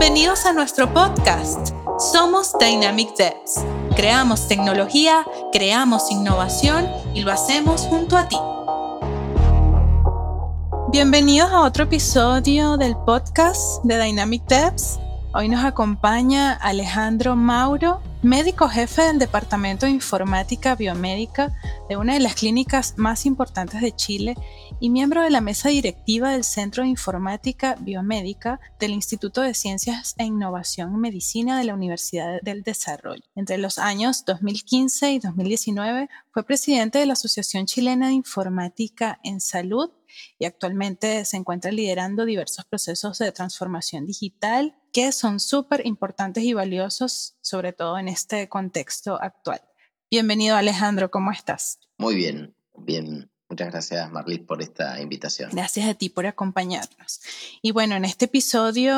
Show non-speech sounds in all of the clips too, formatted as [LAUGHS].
Bienvenidos a nuestro podcast. Somos Dynamic Devs. Creamos tecnología, creamos innovación y lo hacemos junto a ti. Bienvenidos a otro episodio del podcast de Dynamic Devs. Hoy nos acompaña Alejandro Mauro, médico jefe del Departamento de Informática Biomédica de una de las clínicas más importantes de Chile y miembro de la mesa directiva del Centro de Informática Biomédica del Instituto de Ciencias e Innovación en Medicina de la Universidad del Desarrollo. Entre los años 2015 y 2019 fue presidente de la Asociación Chilena de Informática en Salud y actualmente se encuentra liderando diversos procesos de transformación digital que son súper importantes y valiosos, sobre todo en este contexto actual. Bienvenido Alejandro, ¿cómo estás? Muy bien, bien. Muchas gracias, Marlis, por esta invitación. Gracias a ti por acompañarnos. Y bueno, en este episodio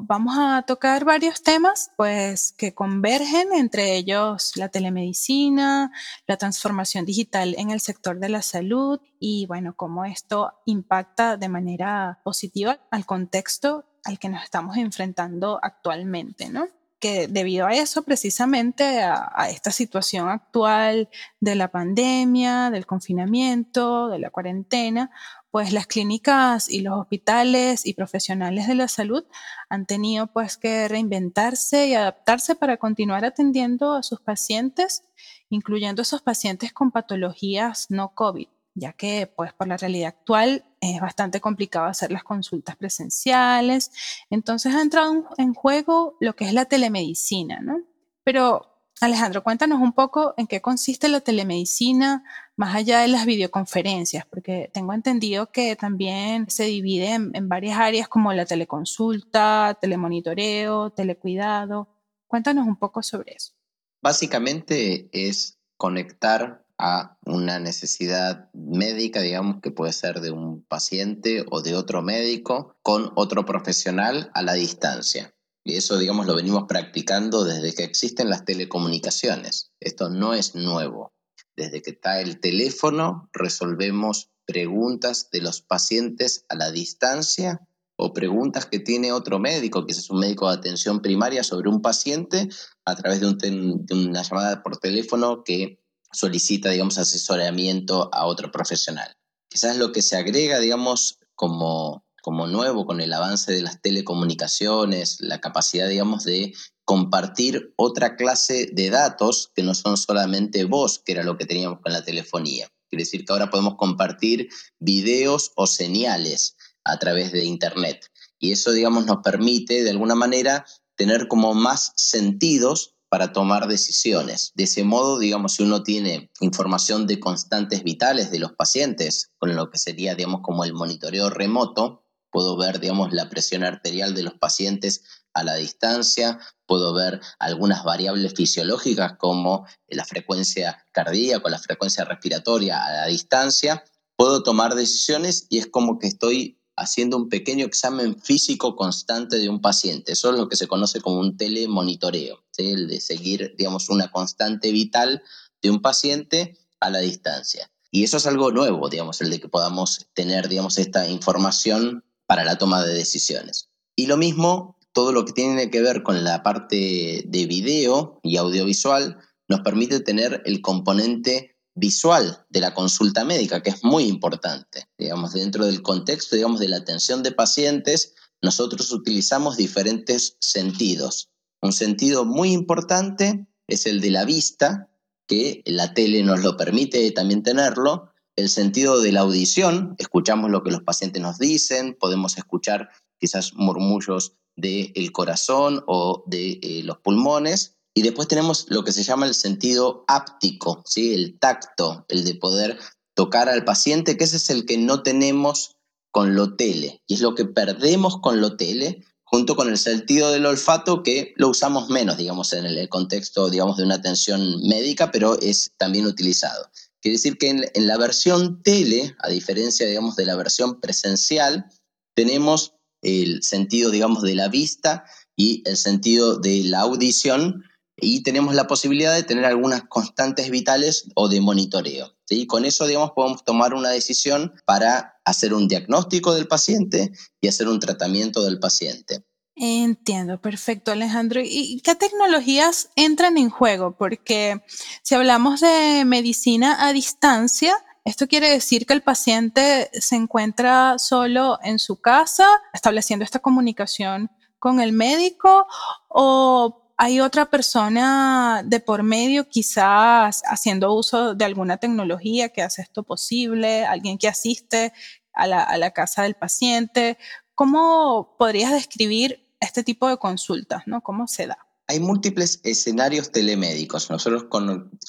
vamos a tocar varios temas, pues, que convergen, entre ellos la telemedicina, la transformación digital en el sector de la salud y, bueno, cómo esto impacta de manera positiva al contexto al que nos estamos enfrentando actualmente, ¿no? Que debido a eso, precisamente a, esta situación actual de la pandemia, del confinamiento, de la cuarentena, pues las clínicas y los hospitales y profesionales de la salud han tenido pues que reinventarse y adaptarse para continuar atendiendo a sus pacientes, incluyendo esos pacientes con patologías no COVID ya que pues por la realidad actual es bastante complicado hacer las consultas presenciales. Entonces ha entrado en juego lo que es la telemedicina, ¿no? Pero Alejandro, cuéntanos un poco en qué consiste la telemedicina más allá de las videoconferencias, porque tengo entendido que también se divide en, varias áreas como la teleconsulta, telemonitoreo, telecuidado. Cuéntanos un poco sobre eso. Básicamente es conectar a una necesidad médica, digamos, que puede ser de un paciente o de otro médico con otro profesional a la distancia. Y eso, digamos, lo venimos practicando desde que existen las telecomunicaciones. Esto no es nuevo. Desde que está el teléfono, resolvemos preguntas de los pacientes a la distancia o preguntas que tiene otro médico, que es un médico de atención primaria sobre un paciente a través de, de una llamada por teléfono que solicita, digamos, asesoramiento a otro profesional. Quizás lo que se agrega, digamos, como, como nuevo con el avance de las telecomunicaciones, la capacidad, digamos, de compartir otra clase de datos que no son solamente voz, que era lo que teníamos con la telefonía. Quiere decir que ahora podemos compartir videos o señales a través de Internet. Y eso, digamos, nos permite, de alguna manera, tener como más sentidos para tomar decisiones. De ese modo, digamos, si uno tiene información de constantes vitales de los pacientes, con lo que sería, digamos, como el monitoreo remoto, puedo ver, digamos, la presión arterial de los pacientes a la distancia, puedo ver algunas variables fisiológicas como la frecuencia cardíaca o la frecuencia respiratoria a la distancia, puedo tomar decisiones y es como que estoy haciendo un pequeño examen físico constante de un paciente. Eso es lo que se conoce como un telemonitoreo, el de seguir, digamos, una constante vital de un paciente a la distancia. Y eso es algo nuevo, digamos, el de que podamos tener, digamos, esta información para la toma de decisiones. Y lo mismo, todo lo que tiene que ver con la parte de video y audiovisual nos permite tener el componente visual de la consulta médica, que es muy importante. Digamos, dentro del contexto, digamos, de la atención de pacientes, nosotros utilizamos diferentes sentidos. Un sentido muy importante es el de la vista, que la tele nos lo permite también tenerlo. El sentido de la audición, escuchamos lo que los pacientes nos dicen, podemos escuchar quizás murmullos del corazón o de eh, los pulmones, y después tenemos lo que se llama el sentido áptico, ¿sí? el tacto, el de poder tocar al paciente, que ese es el que no tenemos con lo tele, y es lo que perdemos con lo tele, junto con el sentido del olfato, que lo usamos menos, digamos, en el contexto, digamos, de una atención médica, pero es también utilizado. Quiere decir que en, en la versión tele, a diferencia, digamos, de la versión presencial, tenemos el sentido, digamos, de la vista y el sentido de la audición, y tenemos la posibilidad de tener algunas constantes vitales o de monitoreo. ¿sí? Con eso, digamos, podemos tomar una decisión para hacer un diagnóstico del paciente y hacer un tratamiento del paciente. Entiendo, perfecto, Alejandro. ¿Y qué tecnologías entran en juego? Porque si hablamos de medicina a distancia, esto quiere decir que el paciente se encuentra solo en su casa, estableciendo esta comunicación con el médico o hay otra persona de por medio, quizás haciendo uso de alguna tecnología que hace esto posible, alguien que asiste a la, casa del paciente. ¿Cómo podrías describir este tipo de consultas, ¿no? ¿Cómo se da? Hay múltiples escenarios telemédicos. Nosotros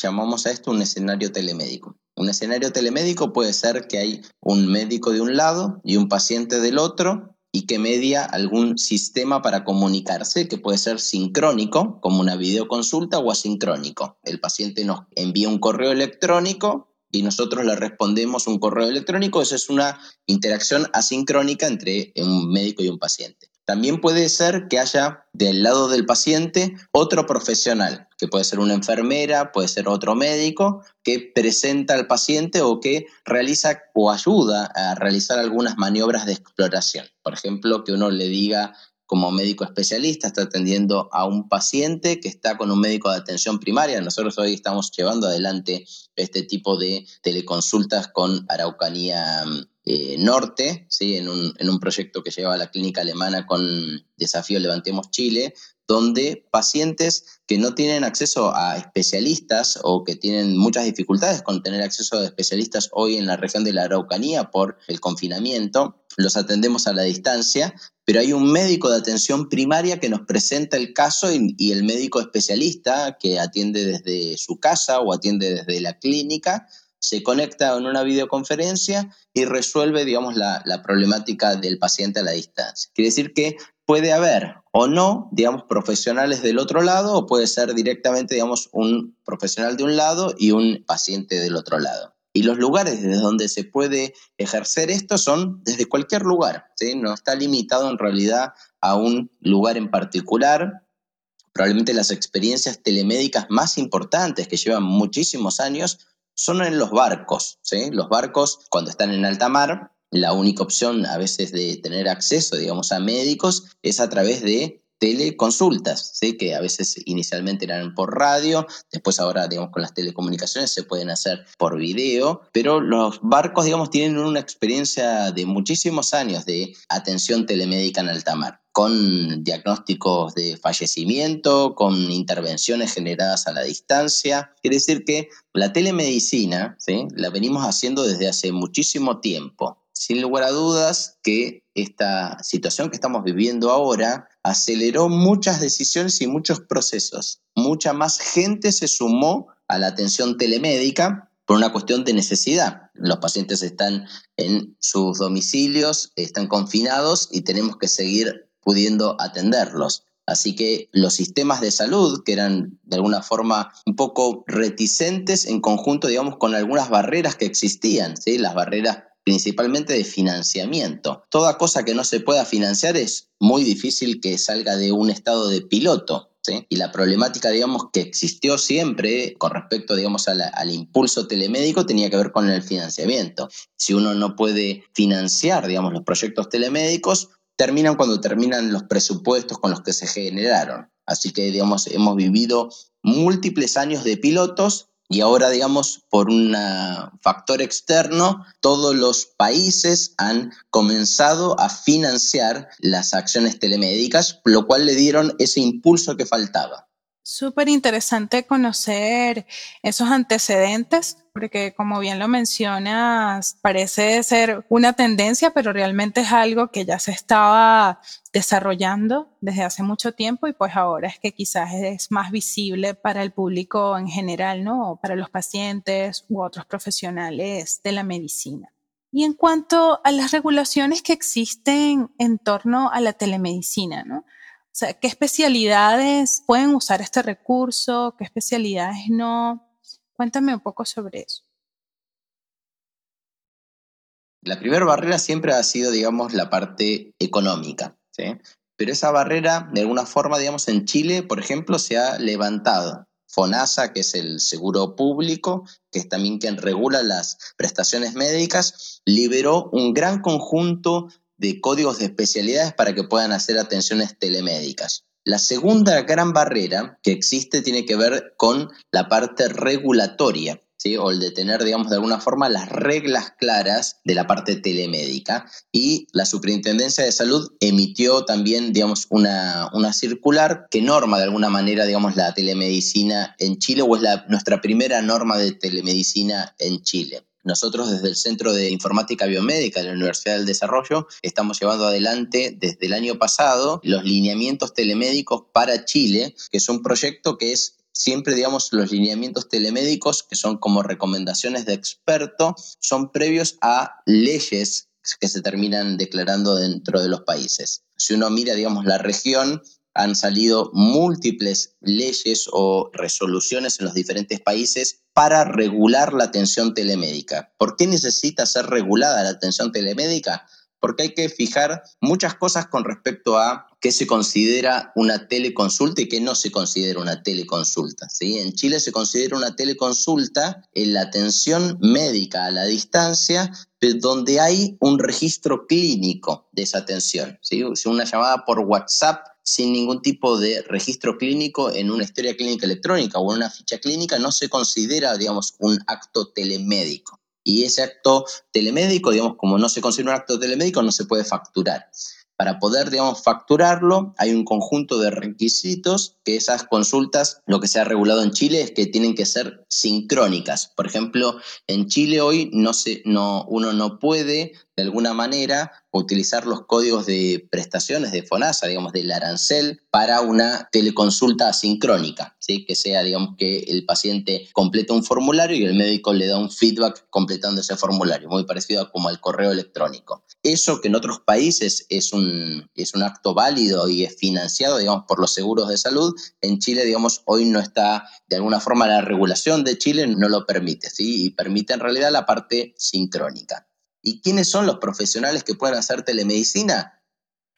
llamamos a esto un escenario telemédico. Un escenario telemédico puede ser que hay un médico de un lado y un paciente del otro y que media algún sistema para comunicarse, que puede ser sincrónico, como una videoconsulta, o asincrónico. El paciente nos envía un correo electrónico y nosotros le respondemos un correo electrónico. Esa es una interacción asincrónica entre un médico y un paciente. También puede ser que haya del lado del paciente otro profesional, que puede ser una enfermera, puede ser otro médico, que presenta al paciente o que realiza o ayuda a realizar algunas maniobras de exploración. Por ejemplo, que uno le diga como médico especialista, está atendiendo a un paciente que está con un médico de atención primaria. Nosotros hoy estamos llevando adelante este tipo de teleconsultas con Araucanía eh, Norte, ¿sí? en, un, en un proyecto que lleva la clínica alemana con Desafío Levantemos Chile, donde pacientes que no tienen acceso a especialistas o que tienen muchas dificultades con tener acceso a especialistas hoy en la región de la Araucanía por el confinamiento, los atendemos a la distancia, pero hay un médico de atención primaria que nos presenta el caso y, el médico especialista que atiende desde su casa o atiende desde la clínica se conecta en una videoconferencia y resuelve, digamos, la, problemática del paciente a la distancia. Quiere decir que puede haber o no, digamos, profesionales del otro lado o puede ser directamente, digamos, un profesional de un lado y un paciente del otro lado. Y los lugares desde donde se puede ejercer esto son desde cualquier lugar, no está limitado en realidad a un lugar en particular. Probablemente las experiencias telemédicas más importantes que llevan muchísimos años son en los barcos. ¿sí? Los barcos, cuando están en alta mar, la única opción a veces de tener acceso, digamos, a médicos es a través de teleconsultas, ¿sí? que a veces inicialmente eran por radio, después ahora, digamos, con las telecomunicaciones se pueden hacer por video, pero los barcos, digamos, tienen una experiencia de muchísimos años de atención telemédica en alta mar con diagnósticos de fallecimiento, con intervenciones generadas a la distancia. Quiere decir que la telemedicina la venimos haciendo desde hace muchísimo tiempo. Sin lugar a dudas que esta situación que estamos viviendo ahora aceleró muchas decisiones y muchos procesos. Mucha más gente se sumó a la atención telemédica por una cuestión de necesidad. Los pacientes están en sus domicilios, están confinados y tenemos que seguir pudiendo atenderlos. Así que los sistemas de salud, que eran de alguna forma un poco reticentes en conjunto, digamos, con algunas barreras que existían, ¿sí? las barreras principalmente de financiamiento. Toda cosa que no se pueda financiar es muy difícil que salga de un estado de piloto. ¿Sí? Y la problemática, digamos, que existió siempre con respecto, digamos, al impulso telemédico tenía que ver con el financiamiento. Si uno no puede financiar, digamos, los proyectos telemédicos, terminan cuando terminan los presupuestos con los que se generaron. Así que, digamos, hemos vivido múltiples años de pilotos y ahora, digamos, por un factor externo, todos los países han comenzado a financiar las acciones telemédicas, lo cual le dieron ese impulso que faltaba. Súper interesante conocer esos antecedentes, porque como bien lo mencionas, parece ser una tendencia, pero realmente es algo que ya se estaba desarrollando desde hace mucho tiempo y pues ahora es que quizás es más visible para el público en general, ¿no? O para los pacientes u otros profesionales de la medicina. Y en cuanto a las regulaciones que existen en torno a la telemedicina, ¿no? O sea, ¿qué especialidades pueden usar este recurso? ¿Qué especialidades no? Cuéntame un poco sobre eso. La primera barrera siempre ha sido, digamos, la parte económica, ¿sí? Pero esa barrera, de alguna forma, digamos, en Chile, por ejemplo, se ha levantado. FONASA, que es el seguro público, que es también quien regula las prestaciones médicas, liberó un gran conjunto de códigos de especialidades para que puedan hacer atenciones telemédicas. La segunda gran barrera que existe tiene que ver con la parte regulatoria. ¿Sí? o el de tener, digamos, de alguna forma las reglas claras de la parte telemédica. Y la Superintendencia de Salud emitió también, digamos, una, una circular que norma de alguna manera, digamos, la telemedicina en Chile o es la, nuestra primera norma de telemedicina en Chile. Nosotros desde el Centro de Informática Biomédica de la Universidad del Desarrollo estamos llevando adelante desde el año pasado los lineamientos telemédicos para Chile, que es un proyecto que es siempre, digamos, los lineamientos telemédicos, que son como recomendaciones de experto, son previos a leyes que se terminan declarando dentro de los países. Si uno mira, digamos, la región, han salido múltiples leyes o resoluciones en los diferentes países para regular la atención telemédica. ¿Por qué necesita ser regulada la atención telemédica? Porque hay que fijar muchas cosas con respecto a qué se considera una teleconsulta y qué no se considera una teleconsulta. ¿sí? En Chile se considera una teleconsulta en la atención médica a la distancia donde hay un registro clínico de esa atención. ¿sí? Una llamada por WhatsApp sin ningún tipo de registro clínico en una historia clínica electrónica o en una ficha clínica no se considera, digamos, un acto telemédico. Y ese acto telemédico, digamos, como no se considera un acto telemédico, no se puede facturar. Para poder, digamos, facturarlo, hay un conjunto de requisitos que esas consultas, lo que se ha regulado en Chile es que tienen que ser sincrónicas. Por ejemplo, en Chile hoy no se, no, uno no puede, de alguna manera, utilizar los códigos de prestaciones de FONASA, digamos, del arancel, para una teleconsulta asincrónica, ¿sí? que sea, digamos, que el paciente completa un formulario y el médico le da un feedback completando ese formulario, muy parecido a como al correo electrónico. Eso que en otros países es un, es un acto válido y es financiado, digamos, por los seguros de salud, en Chile, digamos, hoy no está, de alguna forma, la regulación de Chile no lo permite, ¿sí? Y permite en realidad la parte sincrónica. ¿Y quiénes son los profesionales que pueden hacer telemedicina?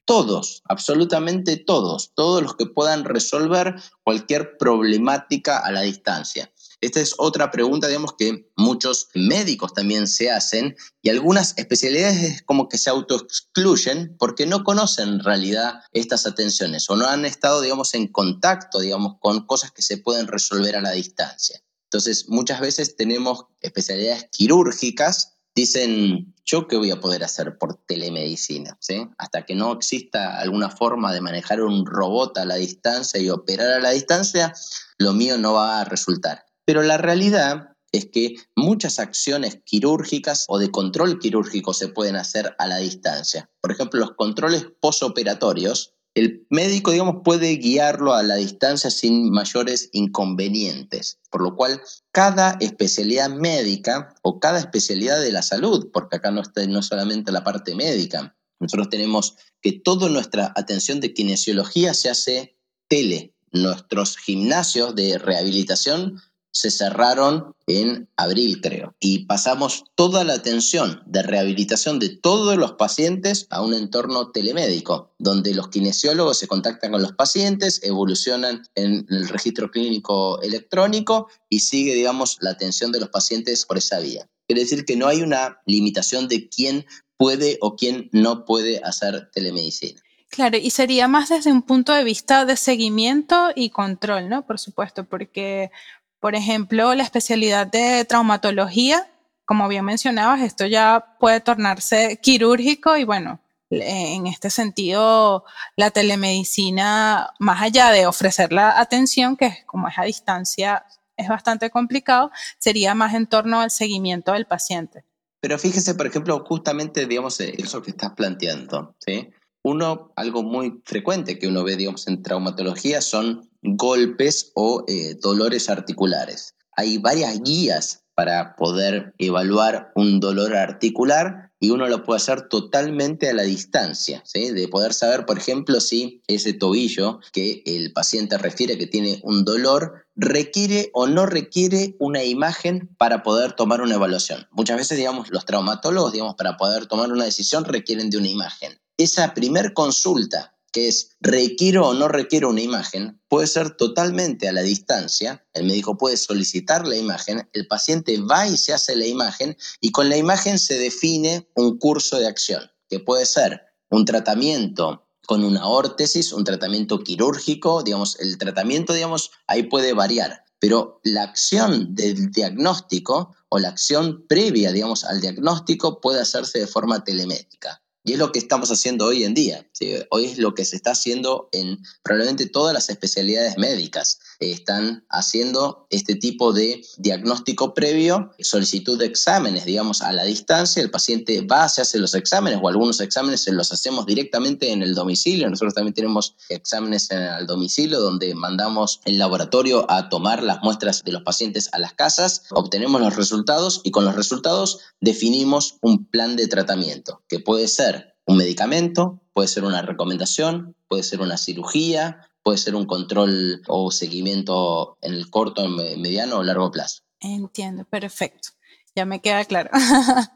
Todos, absolutamente todos, todos los que puedan resolver cualquier problemática a la distancia. Esta es otra pregunta, digamos, que muchos médicos también se hacen y algunas especialidades como que se autoexcluyen porque no conocen en realidad estas atenciones o no han estado, digamos, en contacto, digamos, con cosas que se pueden resolver a la distancia. Entonces, muchas veces tenemos especialidades quirúrgicas dicen, ¿yo qué voy a poder hacer por telemedicina? ¿Sí? Hasta que no exista alguna forma de manejar un robot a la distancia y operar a la distancia, lo mío no va a resultar. Pero la realidad es que muchas acciones quirúrgicas o de control quirúrgico se pueden hacer a la distancia. Por ejemplo, los controles posoperatorios el médico, digamos, puede guiarlo a la distancia sin mayores inconvenientes, por lo cual cada especialidad médica o cada especialidad de la salud, porque acá no está no solamente la parte médica, nosotros tenemos que toda nuestra atención de kinesiología se hace tele. Nuestros gimnasios de rehabilitación se cerraron en abril, creo. Y pasamos toda la atención de rehabilitación de todos los pacientes a un entorno telemédico, donde los kinesiólogos se contactan con los pacientes, evolucionan en el registro clínico electrónico y sigue, digamos, la atención de los pacientes por esa vía. Quiere decir que no hay una limitación de quién puede o quién no puede hacer telemedicina. Claro, y sería más desde un punto de vista de seguimiento y control, ¿no? Por supuesto, porque por ejemplo, la especialidad de traumatología, como bien mencionabas, esto ya puede tornarse quirúrgico y bueno, en este sentido, la telemedicina, más allá de ofrecer la atención, que como es a distancia, es bastante complicado, sería más en torno al seguimiento del paciente. Pero fíjese, por ejemplo, justamente, digamos, eso que estás planteando, ¿sí? Uno, algo muy frecuente que uno ve, digamos, en traumatología son golpes o eh, dolores articulares. Hay varias guías para poder evaluar un dolor articular y uno lo puede hacer totalmente a la distancia, de poder saber, por ejemplo, si ese tobillo que el paciente refiere que tiene un dolor requiere o no requiere una imagen para poder tomar una evaluación. Muchas veces, digamos, los traumatólogos, digamos, para poder tomar una decisión requieren de una imagen. Esa primer consulta es requiero o no requiero una imagen, puede ser totalmente a la distancia. El médico puede solicitar la imagen, el paciente va y se hace la imagen y con la imagen se define un curso de acción, que puede ser un tratamiento con una órtesis, un tratamiento quirúrgico, digamos, el tratamiento, digamos, ahí puede variar, pero la acción del diagnóstico o la acción previa, digamos, al diagnóstico puede hacerse de forma telemétrica. Y es lo que estamos haciendo hoy en día. Hoy es lo que se está haciendo en probablemente todas las especialidades médicas. están haciendo este tipo de diagnóstico previo, solicitud de exámenes, digamos, a la distancia. El paciente va, se hace los exámenes o algunos exámenes se los hacemos directamente en el domicilio. Nosotros también tenemos exámenes en el domicilio donde mandamos el laboratorio a tomar las muestras de los pacientes a las casas, obtenemos los resultados y con los resultados definimos un plan de tratamiento que puede ser un medicamento, puede ser una recomendación, puede ser una cirugía, puede ser un control o seguimiento en el corto, mediano o largo plazo. Entiendo, perfecto. Ya me queda claro.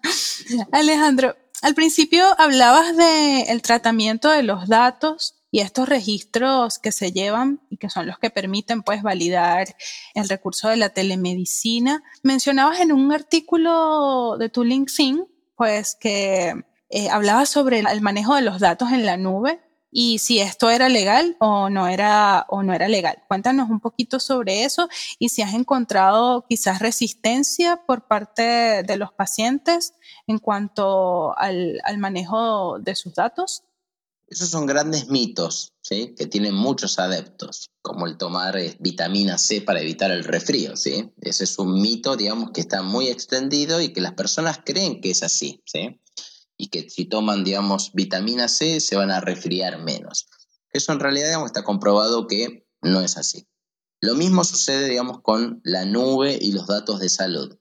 [LAUGHS] Alejandro, al principio hablabas del el tratamiento de los datos y estos registros que se llevan y que son los que permiten pues validar el recurso de la telemedicina. Mencionabas en un artículo de tu LinkedIn pues que eh, hablaba sobre el manejo de los datos en la nube y si esto era legal o no era, o no era legal. Cuéntanos un poquito sobre eso y si has encontrado quizás resistencia por parte de los pacientes en cuanto al, manejo de sus datos. Esos son grandes mitos ¿sí? que tienen muchos adeptos, como el tomar eh, vitamina C para evitar el resfrío. ¿sí? Ese es un mito, digamos, que está muy extendido y que las personas creen que es así. ¿sí? Y que si toman, digamos, vitamina C se van a resfriar menos. Eso en realidad, está comprobado que no es así. Lo mismo sucede, digamos, con la nube y los datos de salud.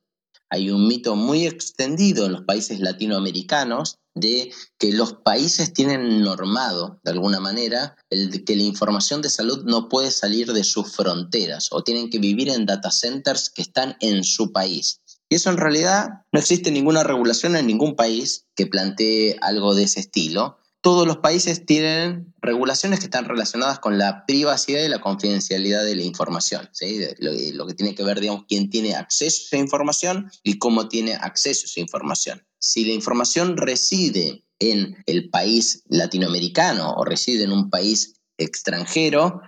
Hay un mito muy extendido en los países latinoamericanos de que los países tienen normado, de alguna manera, que la información de salud no puede salir de sus fronteras o tienen que vivir en data centers que están en su país. Y eso en realidad no existe ninguna regulación en ningún país que plantee algo de ese estilo. Todos los países tienen regulaciones que están relacionadas con la privacidad y la confidencialidad de la información, lo, que tiene que ver, digamos, quién tiene acceso a esa información y cómo tiene acceso a esa información. Si la información reside en el país latinoamericano o reside en un país extranjero,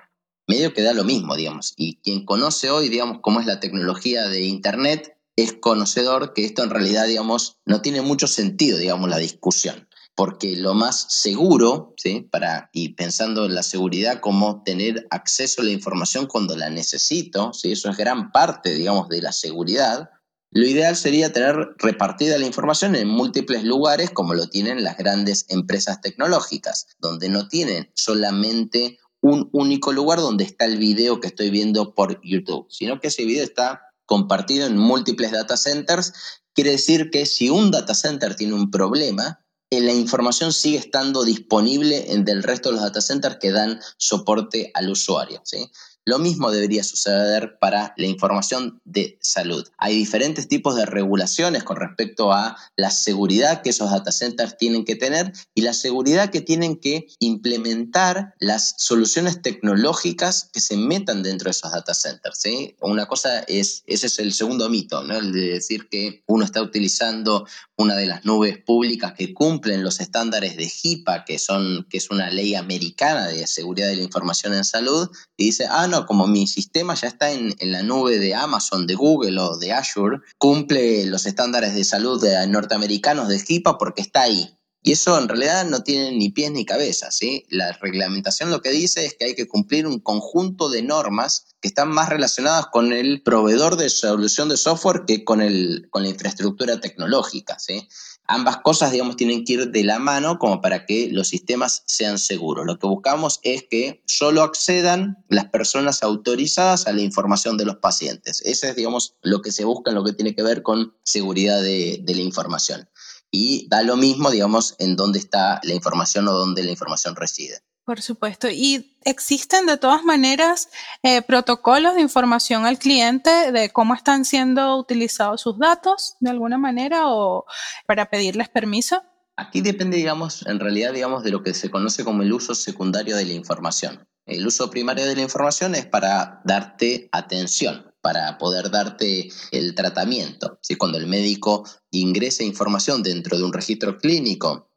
medio que da lo mismo, digamos. Y quien conoce hoy, digamos, cómo es la tecnología de Internet, es conocedor que esto en realidad, digamos, no tiene mucho sentido, digamos, la discusión. Porque lo más seguro, ¿sí? Para, y pensando en la seguridad como tener acceso a la información cuando la necesito, ¿sí? Eso es gran parte, digamos, de la seguridad. Lo ideal sería tener repartida la información en múltiples lugares como lo tienen las grandes empresas tecnológicas, donde no tienen solamente un único lugar donde está el video que estoy viendo por YouTube, sino que ese video está compartido en múltiples data centers, quiere decir que si un data center tiene un problema, eh, la información sigue estando disponible del resto de los data centers que dan soporte al usuario. ¿sí? Lo mismo debería suceder para la información de salud. Hay diferentes tipos de regulaciones con respecto a la seguridad que esos data centers tienen que tener y la seguridad que tienen que implementar las soluciones tecnológicas que se metan dentro de esos data centers. ¿sí? Una cosa es, ese es el segundo mito, ¿no? el de decir que uno está utilizando una de las nubes públicas que cumplen los estándares de HIPAA, que, son, que es una ley americana de seguridad de la información en salud, y dice, ah, como mi sistema ya está en, la nube de Amazon, de Google o de Azure, cumple los estándares de salud de norteamericanos de HIPAA porque está ahí. Y eso en realidad no tiene ni pies ni cabeza. La reglamentación lo que dice es que hay que cumplir un conjunto de normas que están más relacionadas con el proveedor de solución de software que con, la infraestructura tecnológica. Ambas cosas, digamos, tienen que ir de la mano como para que los sistemas sean seguros. Lo que buscamos es que solo accedan las personas autorizadas a la información de los pacientes. Ese es, digamos, lo que se busca en lo que tiene que ver con seguridad de, de la información. Y da lo mismo, digamos, en dónde está la información o dónde la información reside. Por supuesto. Y existen de todas maneras eh, protocolos de información al cliente de cómo están siendo utilizados sus datos de alguna manera o para pedirles permiso. Aquí depende, digamos, en realidad, digamos, de lo que se conoce como el uso secundario de la información. El uso primario de la información es para darte atención, para poder darte el tratamiento. Si Cuando el médico ingresa información dentro de un registro clínico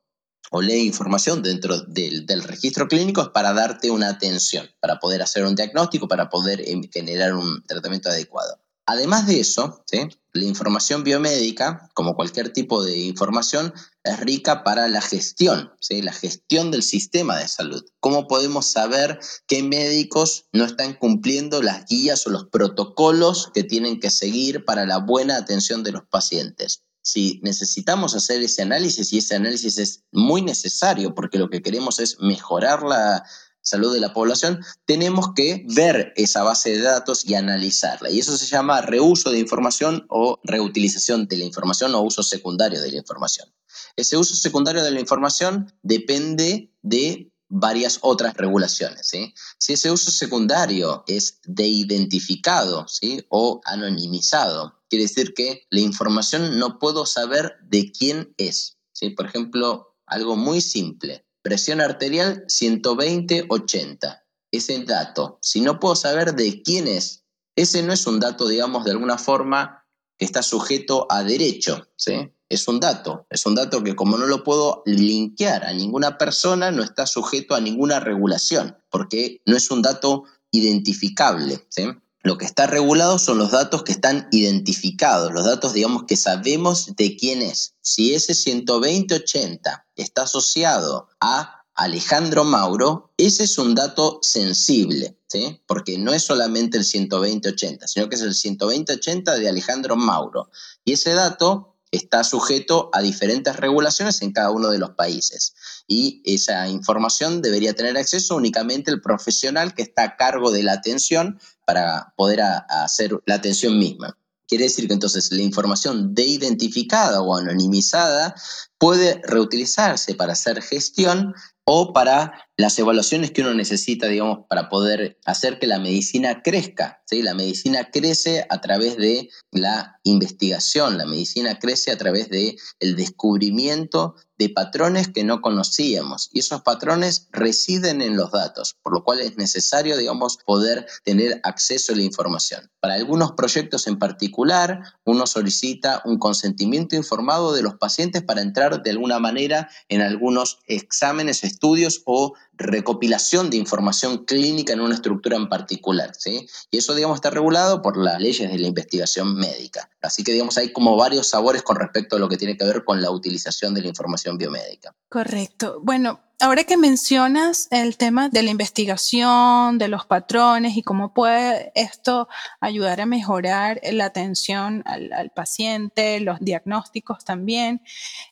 o lee información dentro del, registro clínico es para darte una atención, para poder hacer un diagnóstico, para poder em, generar un tratamiento adecuado. Además de eso, la información biomédica, como cualquier tipo de información, es rica para la gestión, la gestión del sistema de salud. ¿Cómo podemos saber qué médicos no están cumpliendo las guías o los protocolos que tienen que seguir para la buena atención de los pacientes? Si necesitamos hacer ese análisis y ese análisis es muy necesario porque lo que queremos es mejorar la, salud de la población, tenemos que ver esa base de datos y analizarla. Y eso se llama reuso de información o reutilización de la información o uso secundario de la información. Ese uso secundario de la información depende de varias otras regulaciones. Si ese uso secundario es de identificado ¿sí? o anonimizado, quiere decir que la información no puedo saber de quién es. ¿sí? Por ejemplo, algo muy simple. Presión arterial 120-80. Ese dato, si no puedo saber de quién es, ese no es un dato, digamos, de alguna forma que está sujeto a derecho, ¿sí? Es un dato, es un dato que como no lo puedo linkear a ninguna persona, no está sujeto a ninguna regulación, porque no es un dato identificable, ¿sí? Lo que está regulado son los datos que están identificados, los datos, digamos, que sabemos de quién es. Si ese 12080 está asociado a Alejandro Mauro, ese es un dato sensible, ¿sí? Porque no es solamente el 12080, sino que es el 12080 de Alejandro Mauro. Y ese dato está sujeto a diferentes regulaciones en cada uno de los países. Y esa información debería tener acceso únicamente el profesional que está a cargo de la atención para poder hacer la atención misma. Quiere decir que entonces la información de identificada o anonimizada puede reutilizarse para hacer gestión o para las evaluaciones que uno necesita, digamos, para poder hacer que la medicina crezca. ¿sí? La medicina crece a través de la investigación, la medicina crece a través del el descubrimiento de patrones que no conocíamos y esos patrones residen en los datos, por lo cual es necesario, digamos, poder tener acceso a la información. Para algunos proyectos en particular, uno solicita un consentimiento informado de los pacientes para entrar de alguna manera en algunos exámenes, estudios o recopilación de información clínica en una estructura en particular, ¿sí? Y eso, digamos, está regulado por las leyes de la investigación médica. Así que, digamos, hay como varios sabores con respecto a lo que tiene que ver con la utilización de la información biomédica. Correcto. Bueno, Ahora que mencionas el tema de la investigación, de los patrones y cómo puede esto ayudar a mejorar la atención al, paciente, los diagnósticos también,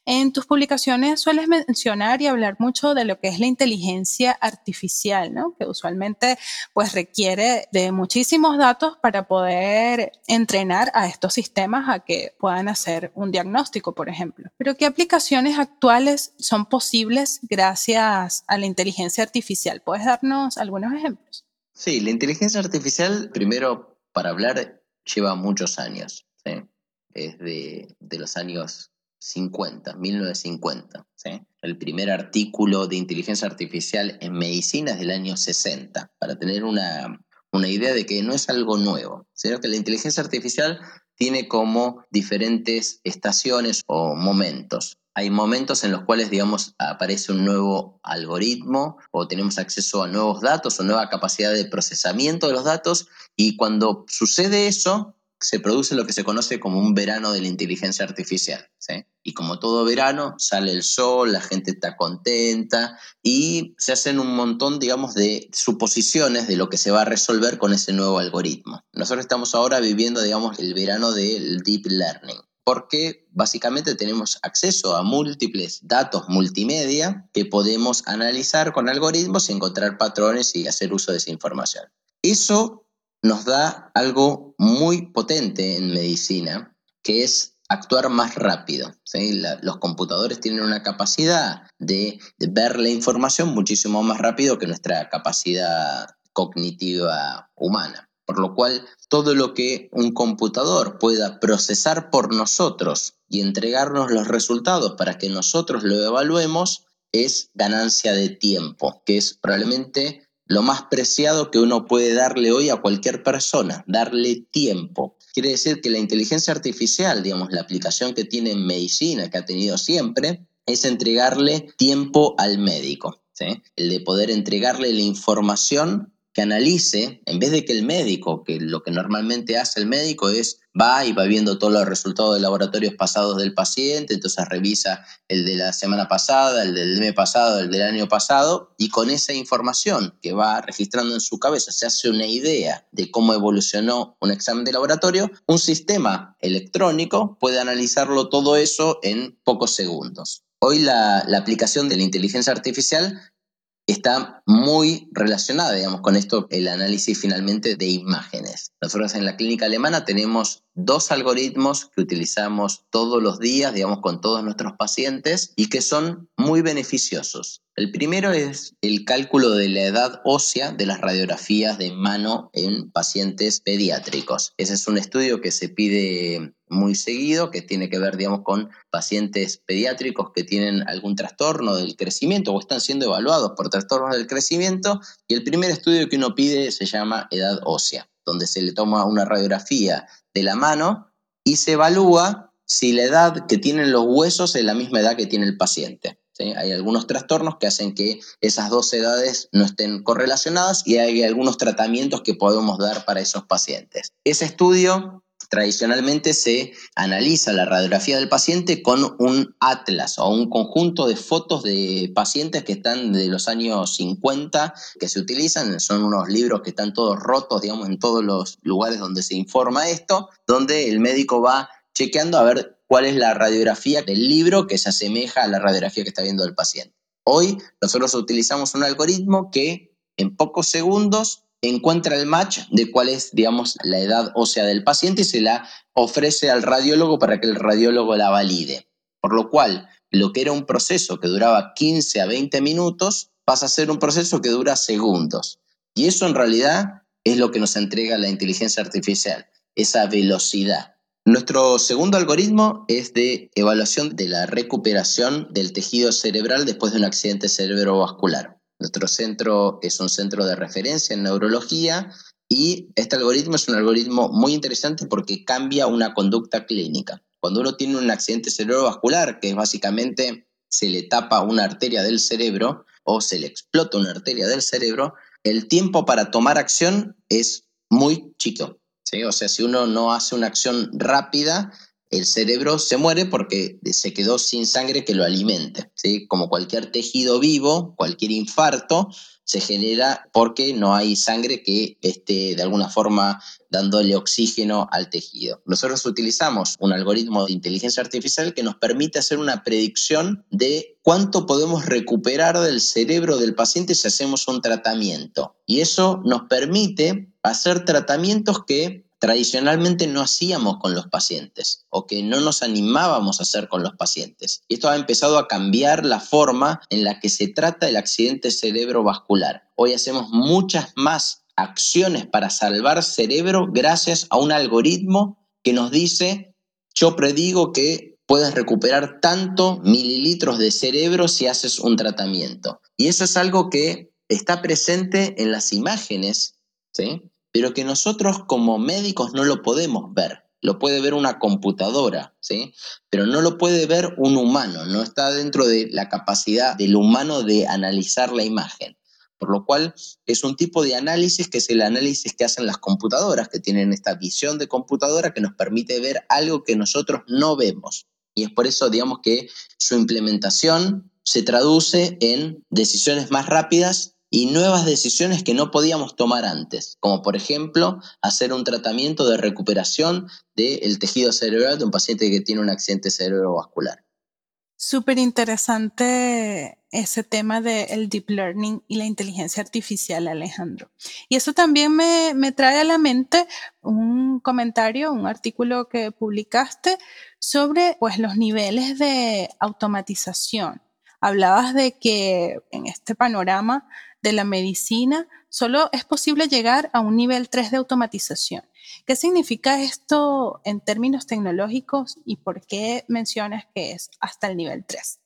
en tus publicaciones sueles mencionar y hablar mucho de lo que es la inteligencia artificial, ¿no? que usualmente pues requiere de muchísimos datos para poder entrenar a estos sistemas a que puedan hacer un diagnóstico, por ejemplo. Pero ¿qué aplicaciones actuales son posibles gracias a la inteligencia artificial. ¿Puedes darnos algunos ejemplos? Sí, la inteligencia artificial, primero, para hablar, lleva muchos años. Es de, los años 50, 1950. El primer artículo de inteligencia artificial en medicina es del año 60, para tener una, una idea de que no es algo nuevo, sino que la inteligencia artificial tiene como diferentes estaciones o momentos hay momentos en los cuales, digamos, aparece un nuevo algoritmo o tenemos acceso a nuevos datos o nueva capacidad de procesamiento de los datos y cuando sucede eso, se produce lo que se conoce como un verano de la inteligencia artificial. Y como todo verano, sale el sol, la gente está contenta y se hacen un montón, digamos, de suposiciones de lo que se va a resolver con ese nuevo algoritmo. Nosotros estamos ahora viviendo, digamos, el verano del deep learning porque básicamente tenemos acceso a múltiples datos multimedia que podemos analizar con algoritmos y encontrar patrones y hacer uso de esa información. Eso nos da algo muy potente en medicina, que es actuar más rápido. los computadores tienen una capacidad de ver la información muchísimo más rápido que nuestra capacidad cognitiva humana. Por lo cual, todo lo que un computador pueda procesar por nosotros y entregarnos los resultados para que nosotros lo evaluemos es ganancia de tiempo, que es probablemente lo más preciado que uno puede darle hoy a cualquier persona, darle tiempo. Quiere decir que la inteligencia artificial, digamos, la aplicación que tiene en medicina, que ha tenido siempre, es entregarle tiempo al médico. El de poder entregarle la información que analice, en vez de que el médico, que lo que normalmente hace el médico es va y va viendo todos los resultados de laboratorios pasados del paciente, entonces revisa el de la semana pasada, el del mes pasado, el del año pasado, y con esa información que va registrando en su cabeza se hace una idea de cómo evolucionó un examen de laboratorio, un sistema electrónico puede analizarlo todo eso en pocos segundos. Hoy la, la aplicación de la inteligencia artificial está muy relacionada, digamos, con esto, el análisis finalmente de imágenes. Nosotros en la clínica alemana tenemos dos algoritmos que utilizamos todos los días, digamos, con todos nuestros pacientes y que son muy beneficiosos. El primero es el cálculo de la edad ósea de las radiografías de mano en pacientes pediátricos. Ese es un estudio que se pide muy seguido, que tiene que ver, digamos, con pacientes pediátricos que tienen algún trastorno del crecimiento o están siendo evaluados por trastornos del crecimiento. Y el primer estudio que uno pide se llama edad ósea, donde se le toma una radiografía de la mano y se evalúa si la edad que tienen los huesos es la misma edad que tiene el paciente. Hay algunos trastornos que hacen que esas dos edades no estén correlacionadas y hay algunos tratamientos que podemos dar para esos pacientes. Ese estudio tradicionalmente se analiza la radiografía del paciente con un atlas o un conjunto de fotos de pacientes que están de los años 50 que se utilizan, son unos libros que están todos rotos, digamos, en todos los lugares donde se informa esto, donde el médico va chequeando a ver cuál es la radiografía del libro que se asemeja a la radiografía que está viendo el paciente. Hoy nosotros utilizamos un algoritmo que en pocos segundos encuentra el match de cuál es, digamos, la edad ósea del paciente y se la ofrece al radiólogo para que el radiólogo la valide. Por lo cual, lo que era un proceso que duraba 15 a 20 minutos pasa a ser un proceso que dura segundos. Y eso en realidad es lo que nos entrega la inteligencia artificial, esa velocidad. Nuestro segundo algoritmo es de evaluación de la recuperación del tejido cerebral después de un accidente cerebrovascular. Nuestro centro es un centro de referencia en neurología y este algoritmo es un algoritmo muy interesante porque cambia una conducta clínica. Cuando uno tiene un accidente cerebrovascular, que es básicamente se le tapa una arteria del cerebro o se le explota una arteria del cerebro, el tiempo para tomar acción es muy chico. O sea, si uno no hace una acción rápida, el cerebro se muere porque se quedó sin sangre que lo alimente. Como cualquier tejido vivo, cualquier infarto se genera porque no hay sangre que esté de alguna forma dándole oxígeno al tejido. Nosotros utilizamos un algoritmo de inteligencia artificial que nos permite hacer una predicción de cuánto podemos recuperar del cerebro del paciente si hacemos un tratamiento. Y eso nos permite hacer tratamientos que tradicionalmente no hacíamos con los pacientes o que no nos animábamos a hacer con los pacientes. Y esto ha empezado a cambiar la forma en la que se trata el accidente cerebrovascular. Hoy hacemos muchas más acciones para salvar cerebro gracias a un algoritmo que nos dice, yo predigo que puedes recuperar tanto mililitros de cerebro si haces un tratamiento. Y eso es algo que está presente en las imágenes, ¿sí? Pero que nosotros como médicos no lo podemos ver. Lo puede ver una computadora, ¿sí? Pero no lo puede ver un humano, no está dentro de la capacidad del humano de analizar la imagen. Por lo cual es un tipo de análisis que es el análisis que hacen las computadoras, que tienen esta visión de computadora que nos permite ver algo que nosotros no vemos. Y es por eso, digamos, que su implementación se traduce en decisiones más rápidas y nuevas decisiones que no podíamos tomar antes, como por ejemplo hacer un tratamiento de recuperación del tejido cerebral de un paciente que tiene un accidente cerebrovascular. Súper interesante ese tema del deep learning y la inteligencia artificial, Alejandro. Y eso también me, me trae a la mente un comentario, un artículo que publicaste sobre pues, los niveles de automatización. Hablabas de que en este panorama de la medicina, solo es posible llegar a un nivel 3 de automatización. ¿Qué significa esto en términos tecnológicos y por qué mencionas que es hasta el nivel 3?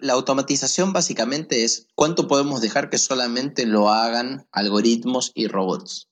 La automatización básicamente es cuánto podemos dejar que solamente lo hagan algoritmos y robots.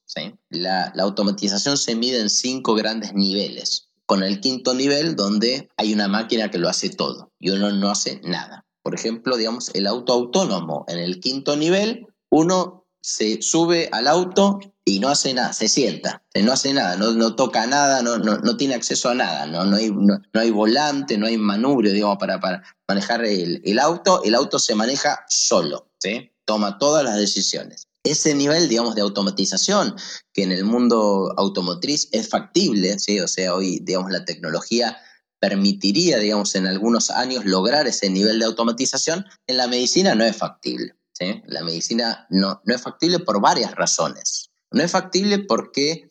La, la automatización se mide en cinco grandes niveles. con el quinto nivel donde hay una máquina que lo hace todo y uno no hace nada. Por ejemplo, digamos, el auto autónomo en el quinto nivel, uno se sube al auto y no hace nada, se sienta, no hace nada, no, toca nada, no, tiene acceso a nada, no, hay, volante, no hay manubrio, digamos, para, para manejar el, el, auto, el auto se maneja solo, ¿sí? toma todas las decisiones. Ese nivel, digamos, de automatización que en el mundo automotriz es factible, ¿sí? o sea, hoy, digamos, la tecnología permitiría, digamos, en algunos años lograr ese nivel de automatización, en la medicina no es factible. La medicina no, no es factible por varias razones. No es factible porque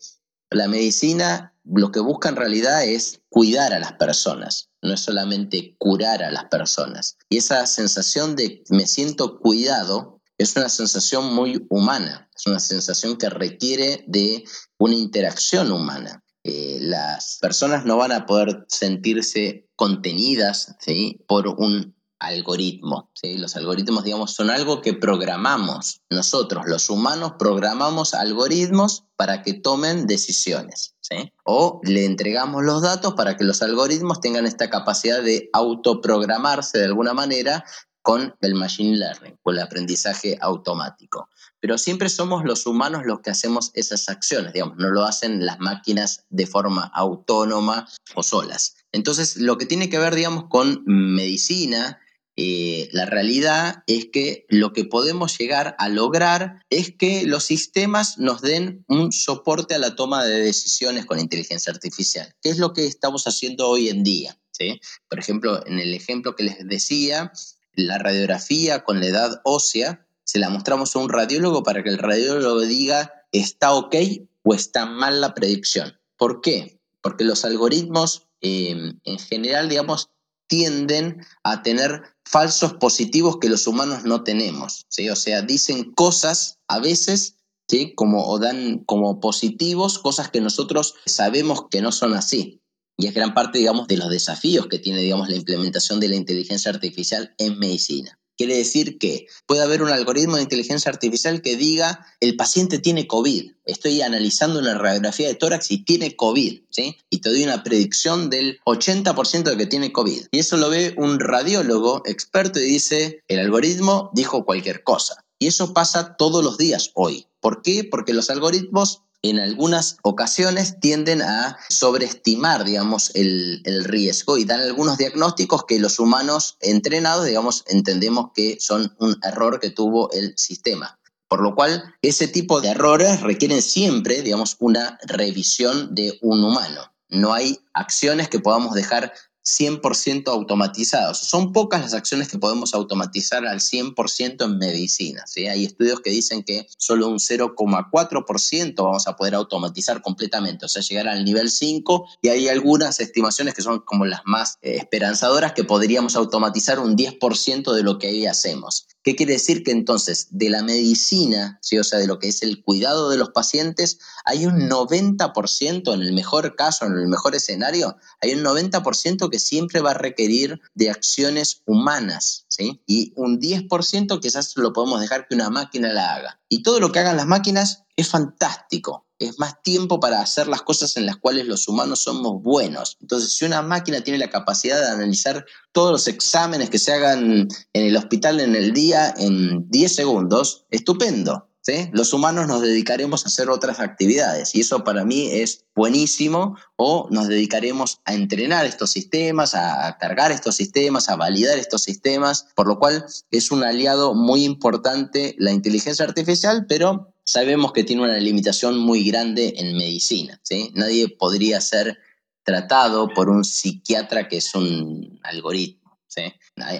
la medicina lo que busca en realidad es cuidar a las personas, no es solamente curar a las personas. Y esa sensación de me siento cuidado es una sensación muy humana, es una sensación que requiere de una interacción humana. Eh, las personas no van a poder sentirse contenidas ¿sí? por un algoritmo. ¿sí? Los algoritmos, digamos, son algo que programamos. Nosotros, los humanos, programamos algoritmos para que tomen decisiones. O le entregamos los datos para que los algoritmos tengan esta capacidad de autoprogramarse de alguna manera con el machine learning, con el aprendizaje automático. Pero siempre somos los humanos los que hacemos esas acciones, digamos, no lo hacen las máquinas de forma autónoma o solas. Entonces, lo que tiene que ver, digamos, con medicina, eh, la realidad es que lo que podemos llegar a lograr es que los sistemas nos den un soporte a la toma de decisiones con inteligencia artificial, que es lo que estamos haciendo hoy en día. ¿sí? Por ejemplo, en el ejemplo que les decía, la radiografía con la edad ósea, se la mostramos a un radiólogo para que el radiólogo diga está ok o está mal la predicción. ¿Por qué? Porque los algoritmos em, en general, digamos, tienden a tener falsos positivos que los humanos no tenemos. O sea, dicen cosas a veces ¿sí? como, o dan como positivos cosas que nosotros sabemos que no son así. Y es gran parte, digamos, de los desafíos que tiene, digamos, la implementación de la inteligencia artificial en medicina. Quiere decir que puede haber un algoritmo de inteligencia artificial que diga, el paciente tiene COVID. Estoy analizando una radiografía de tórax y tiene COVID, ¿sí? Y te doy una predicción del 80% de que tiene COVID. Y eso lo ve un radiólogo experto y dice, el algoritmo dijo cualquier cosa. Y eso pasa todos los días hoy. ¿Por qué? Porque los algoritmos en algunas ocasiones tienden a sobreestimar, digamos, el, el, riesgo y dan algunos diagnósticos que los humanos entrenados, digamos, entendemos que son un error que tuvo el sistema. Por lo cual, ese tipo de errores requieren siempre, digamos, una revisión de un humano. No hay acciones que podamos dejar 100% automatizados. Son pocas las acciones que podemos automatizar al 100% en medicina. Hay estudios que dicen que solo un 0,4% vamos a poder automatizar completamente, o sea, llegar al nivel 5 y hay algunas estimaciones que son como las más eh, esperanzadoras que podríamos automatizar un 10% de lo que ahí hacemos. ¿Qué quiere decir? Que entonces de la medicina, ¿sí? o sea, de lo que es el cuidado de los pacientes, hay un 90%, en el mejor caso, en el mejor escenario, hay un 90% que siempre va a requerir de acciones humanas, ¿sí? Y un 10% quizás lo podemos dejar que una máquina la haga. Y todo lo que hagan las máquinas es fantástico, es más tiempo para hacer las cosas en las cuales los humanos somos buenos. Entonces, si una máquina tiene la capacidad de analizar todos los exámenes que se hagan en el hospital en el día en 10 segundos, estupendo. ¿Sí? Los humanos nos dedicaremos a hacer otras actividades y eso para mí es buenísimo o nos dedicaremos a entrenar estos sistemas, a cargar estos sistemas, a validar estos sistemas, por lo cual es un aliado muy importante la inteligencia artificial, pero sabemos que tiene una limitación muy grande en medicina. ¿sí? Nadie podría ser tratado por un psiquiatra que es un algoritmo. ¿sí?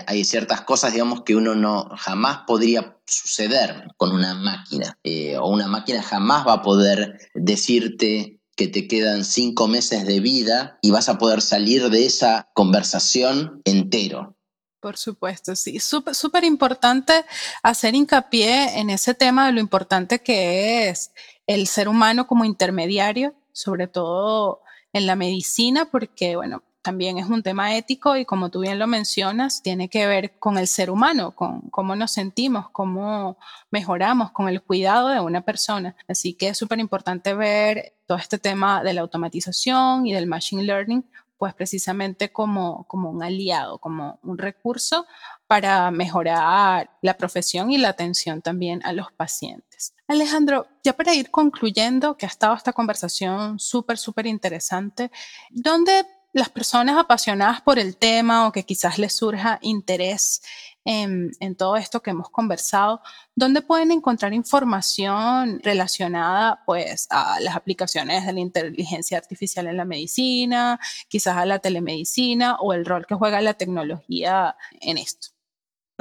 Hay, ciertas cosas, digamos, que uno no jamás podría suceder con una máquina. Eh, o una máquina jamás va a poder decirte que te quedan cinco meses de vida y vas a poder salir de esa conversación entero. Por supuesto, sí. Súper importante hacer hincapié en ese tema de lo importante que es el ser humano como intermediario, sobre todo en la medicina, porque, bueno, también es un tema ético y como tú bien lo mencionas, tiene que ver con el ser humano, con cómo nos sentimos, cómo mejoramos con el cuidado de una persona. Así que es súper importante ver todo este tema de la automatización y del machine learning pues precisamente como, como un aliado, como un recurso para mejorar la profesión y la atención también a los pacientes. Alejandro, ya para ir concluyendo, que ha estado esta conversación súper, súper interesante, ¿dónde las personas apasionadas por el tema o que quizás les surja interés en, todo esto que hemos conversado, ¿dónde pueden encontrar información relacionada pues a las aplicaciones de la inteligencia artificial en la medicina, quizás a la telemedicina o el rol que juega la tecnología en esto?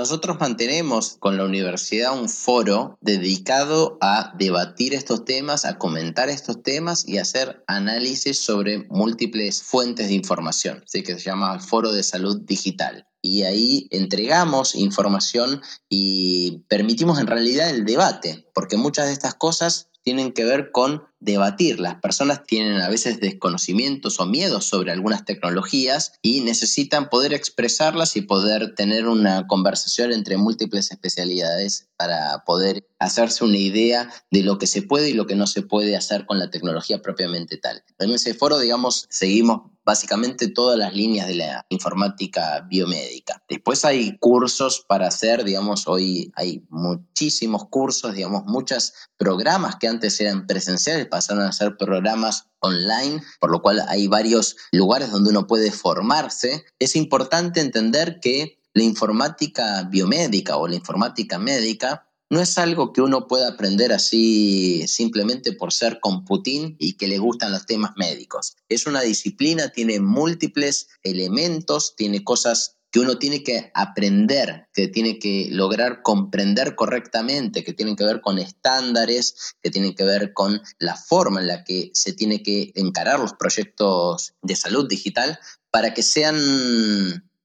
Nosotros mantenemos con la universidad un foro dedicado a debatir estos temas, a comentar estos temas y hacer análisis sobre múltiples fuentes de información, ¿sí? que se llama Foro de Salud Digital. Y ahí entregamos información y permitimos en realidad el debate, porque muchas de estas cosas tienen que ver con debatir. Las personas tienen a veces desconocimientos o miedos sobre algunas tecnologías y necesitan poder expresarlas y poder tener una conversación entre múltiples especialidades para poder hacerse una idea de lo que se puede y lo que no se puede hacer con la tecnología propiamente tal. En ese foro, digamos, seguimos básicamente todas las líneas de la informática biomédica. Después hay cursos para hacer, digamos, hoy hay muchísimos cursos, digamos, muchos programas que antes eran presenciales pasaron a ser programas online, por lo cual hay varios lugares donde uno puede formarse. Es importante entender que la informática biomédica o la informática médica no es algo que uno pueda aprender así simplemente por ser computín y que le gustan los temas médicos. Es una disciplina, tiene múltiples elementos, tiene cosas que uno tiene que aprender, que tiene que lograr comprender correctamente, que tienen que ver con estándares, que tienen que ver con la forma en la que se tiene que encarar los proyectos de salud digital para que sean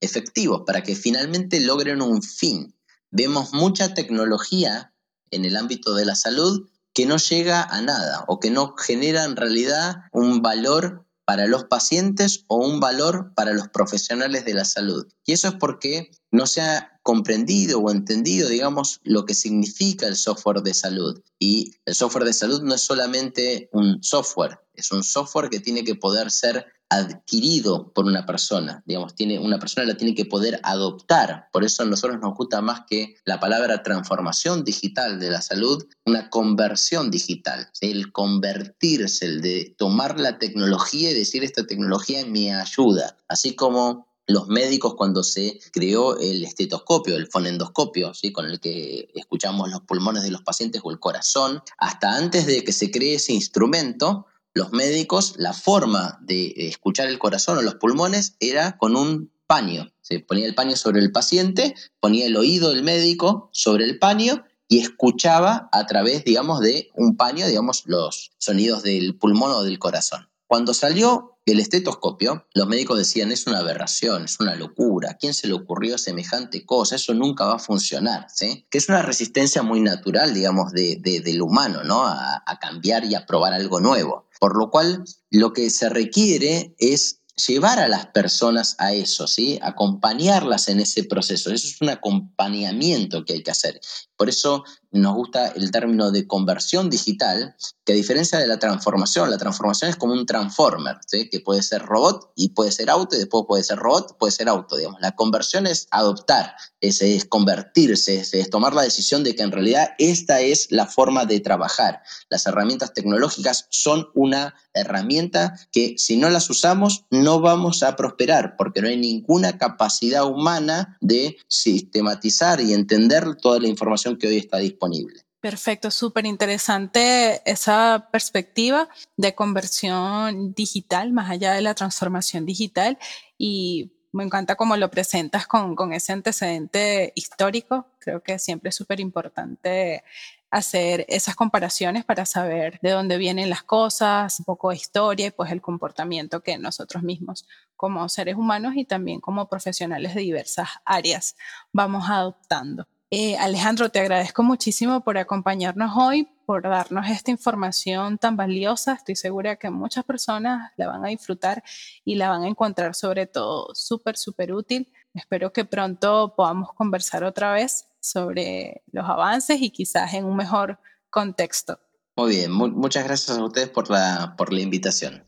efectivos, para que finalmente logren un fin. Vemos mucha tecnología en el ámbito de la salud que no llega a nada o que no genera en realidad un valor para los pacientes o un valor para los profesionales de la salud. Y eso es porque no se ha comprendido o entendido, digamos, lo que significa el software de salud. Y el software de salud no es solamente un software, es un software que tiene que poder ser adquirido por una persona, digamos, tiene, una persona la tiene que poder adoptar. Por eso a nosotros nos gusta más que la palabra transformación digital de la salud, una conversión digital, el convertirse, el de tomar la tecnología y decir esta tecnología me ayuda, así como los médicos cuando se creó el estetoscopio, el fonendoscopio, ¿sí? con el que escuchamos los pulmones de los pacientes o el corazón, hasta antes de que se cree ese instrumento, los médicos, la forma de escuchar el corazón o los pulmones era con un paño. Se ponía el paño sobre el paciente, ponía el oído del médico sobre el paño y escuchaba a través, digamos, de un paño, digamos, los sonidos del pulmón o del corazón. Cuando salió el estetoscopio, los médicos decían, es una aberración, es una locura, ¿a quién se le ocurrió semejante cosa? Eso nunca va a funcionar, ¿sí? Que es una resistencia muy natural, digamos, de, del humano, ¿no? A cambiar y a probar algo nuevo. Por lo cual, lo que se requiere es llevar a las personas a eso, ¿sí? Acompañarlas en ese proceso. Eso es un acompañamiento que hay que hacer. Por eso nos gusta el término de conversión digital, que a diferencia de la transformación, la transformación es como un transformer, que puede ser robot y puede ser auto, y después puede ser robot, puede ser auto, digamos. La conversión es adoptar, es, es convertirse, es, es tomar la decisión de que en realidad esta es la forma de trabajar. Las herramientas tecnológicas son una herramienta que si no las usamos no vamos a prosperar, porque no hay ninguna capacidad humana de sistematizar y entender toda la información que hoy está disponible. Perfecto, súper interesante esa perspectiva de conversión digital, más allá de la transformación digital. Y me encanta cómo lo presentas con, con ese antecedente histórico. Creo que siempre es súper importante hacer esas comparaciones para saber de dónde vienen las cosas, un poco de historia y pues el comportamiento que nosotros mismos como seres humanos y también como profesionales de diversas áreas vamos adoptando. Eh, Alejandro, te agradezco muchísimo por acompañarnos hoy. por darnos esta información tan valiosa. Estoy segura que muchas personas la van a disfrutar y la van a encontrar sobre todo súper, súper útil. Espero que pronto podamos conversar otra vez sobre los avances y quizás en un mejor contexto. Muy bien, muchas gracias a ustedes por la, por la invitación.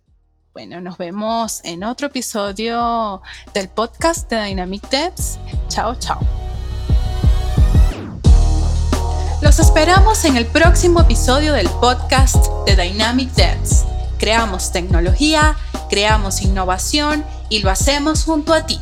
Bueno, nos vemos en otro episodio del podcast de Dynamic Devs. Chao, chao. Los esperamos en el próximo episodio del podcast de Dynamic Devs. Creamos tecnología, creamos innovación y lo hacemos junto a ti.